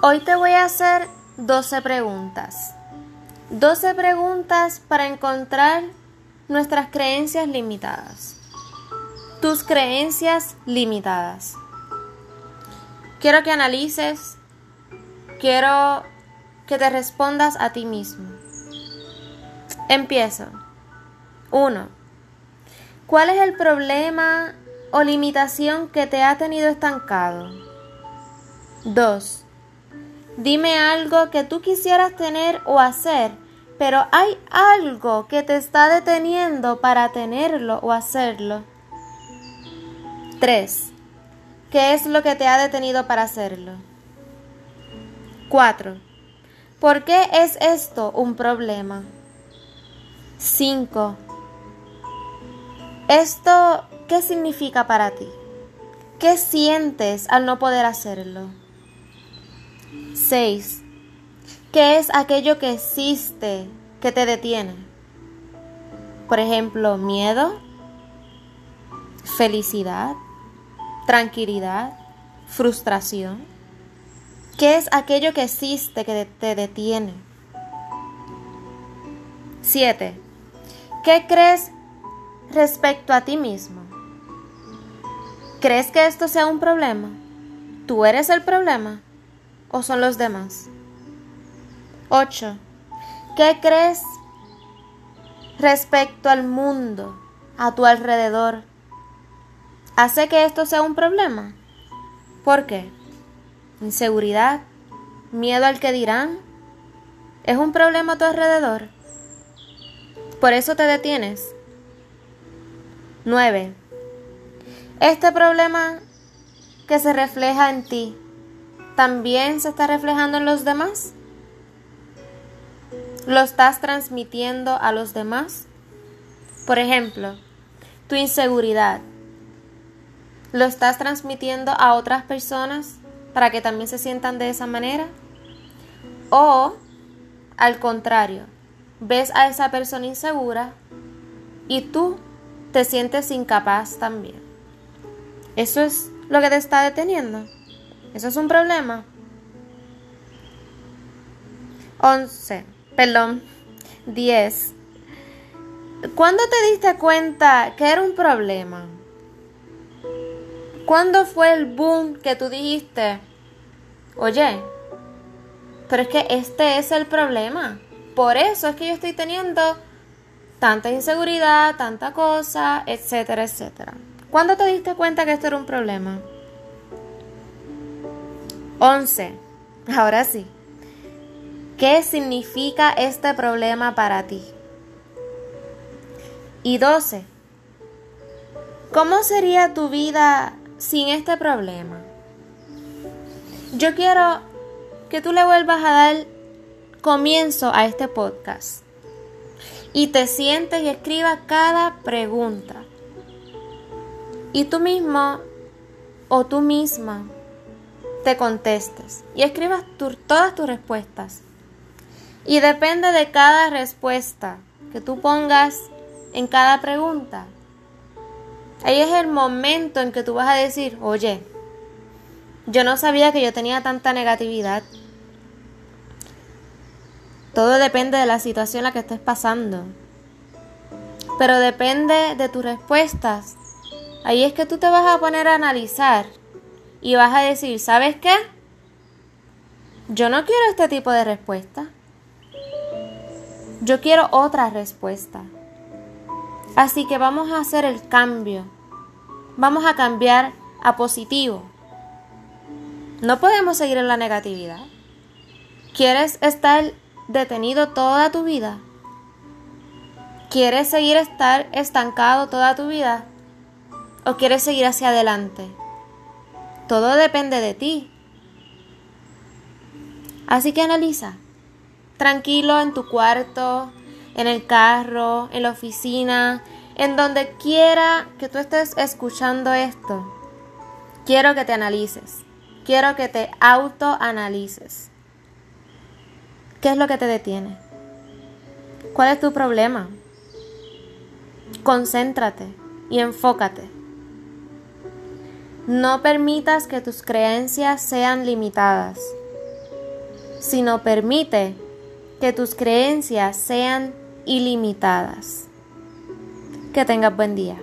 Hoy te voy a hacer 12 preguntas. 12 preguntas para encontrar nuestras creencias limitadas. Tus creencias limitadas. Quiero que analices, quiero que te respondas a ti mismo. Empiezo. 1. ¿Cuál es el problema o limitación que te ha tenido estancado? 2. Dime algo que tú quisieras tener o hacer, pero hay algo que te está deteniendo para tenerlo o hacerlo. 3. ¿Qué es lo que te ha detenido para hacerlo? 4. ¿Por qué es esto un problema? 5. ¿Esto qué significa para ti? ¿Qué sientes al no poder hacerlo? 6. ¿Qué es aquello que existe que te detiene? Por ejemplo, miedo, felicidad, tranquilidad, frustración. ¿Qué es aquello que existe que te detiene? 7. ¿Qué crees respecto a ti mismo? ¿Crees que esto sea un problema? ¿Tú eres el problema? O son los demás? 8. ¿Qué crees respecto al mundo a tu alrededor? ¿Hace que esto sea un problema? ¿Por qué? ¿Inseguridad? ¿Miedo al que dirán? ¿Es un problema a tu alrededor? Por eso te detienes. 9. Este problema que se refleja en ti también se está reflejando en los demás? ¿Lo estás transmitiendo a los demás? Por ejemplo, tu inseguridad. ¿Lo estás transmitiendo a otras personas para que también se sientan de esa manera? O, al contrario, ves a esa persona insegura y tú te sientes incapaz también. Eso es lo que te está deteniendo. ¿Eso es un problema? 11. Perdón. 10. ¿Cuándo te diste cuenta que era un problema? ¿Cuándo fue el boom que tú dijiste? Oye, pero es que este es el problema. Por eso es que yo estoy teniendo tanta inseguridad, tanta cosa, etcétera, etcétera. ¿Cuándo te diste cuenta que esto era un problema? 11. Ahora sí. ¿Qué significa este problema para ti? Y 12. ¿Cómo sería tu vida sin este problema? Yo quiero que tú le vuelvas a dar comienzo a este podcast y te sientes y escribas cada pregunta. Y tú mismo o tú misma te contestes y escribas todas tus respuestas. Y depende de cada respuesta que tú pongas en cada pregunta. Ahí es el momento en que tú vas a decir, oye, yo no sabía que yo tenía tanta negatividad. Todo depende de la situación en la que estés pasando. Pero depende de tus respuestas. Ahí es que tú te vas a poner a analizar y vas a decir, ¿sabes qué? Yo no quiero este tipo de respuesta. Yo quiero otra respuesta. Así que vamos a hacer el cambio. Vamos a cambiar a positivo. No podemos seguir en la negatividad. ¿Quieres estar detenido toda tu vida? ¿Quieres seguir estar estancado toda tu vida? ¿O quieres seguir hacia adelante? Todo depende de ti. Así que analiza. Tranquilo en tu cuarto, en el carro, en la oficina, en donde quiera que tú estés escuchando esto. Quiero que te analices. Quiero que te autoanalices. ¿Qué es lo que te detiene? ¿Cuál es tu problema? Concéntrate y enfócate. No permitas que tus creencias sean limitadas. sino permite que tus creencias sean ilimitadas. Que tengas buen día.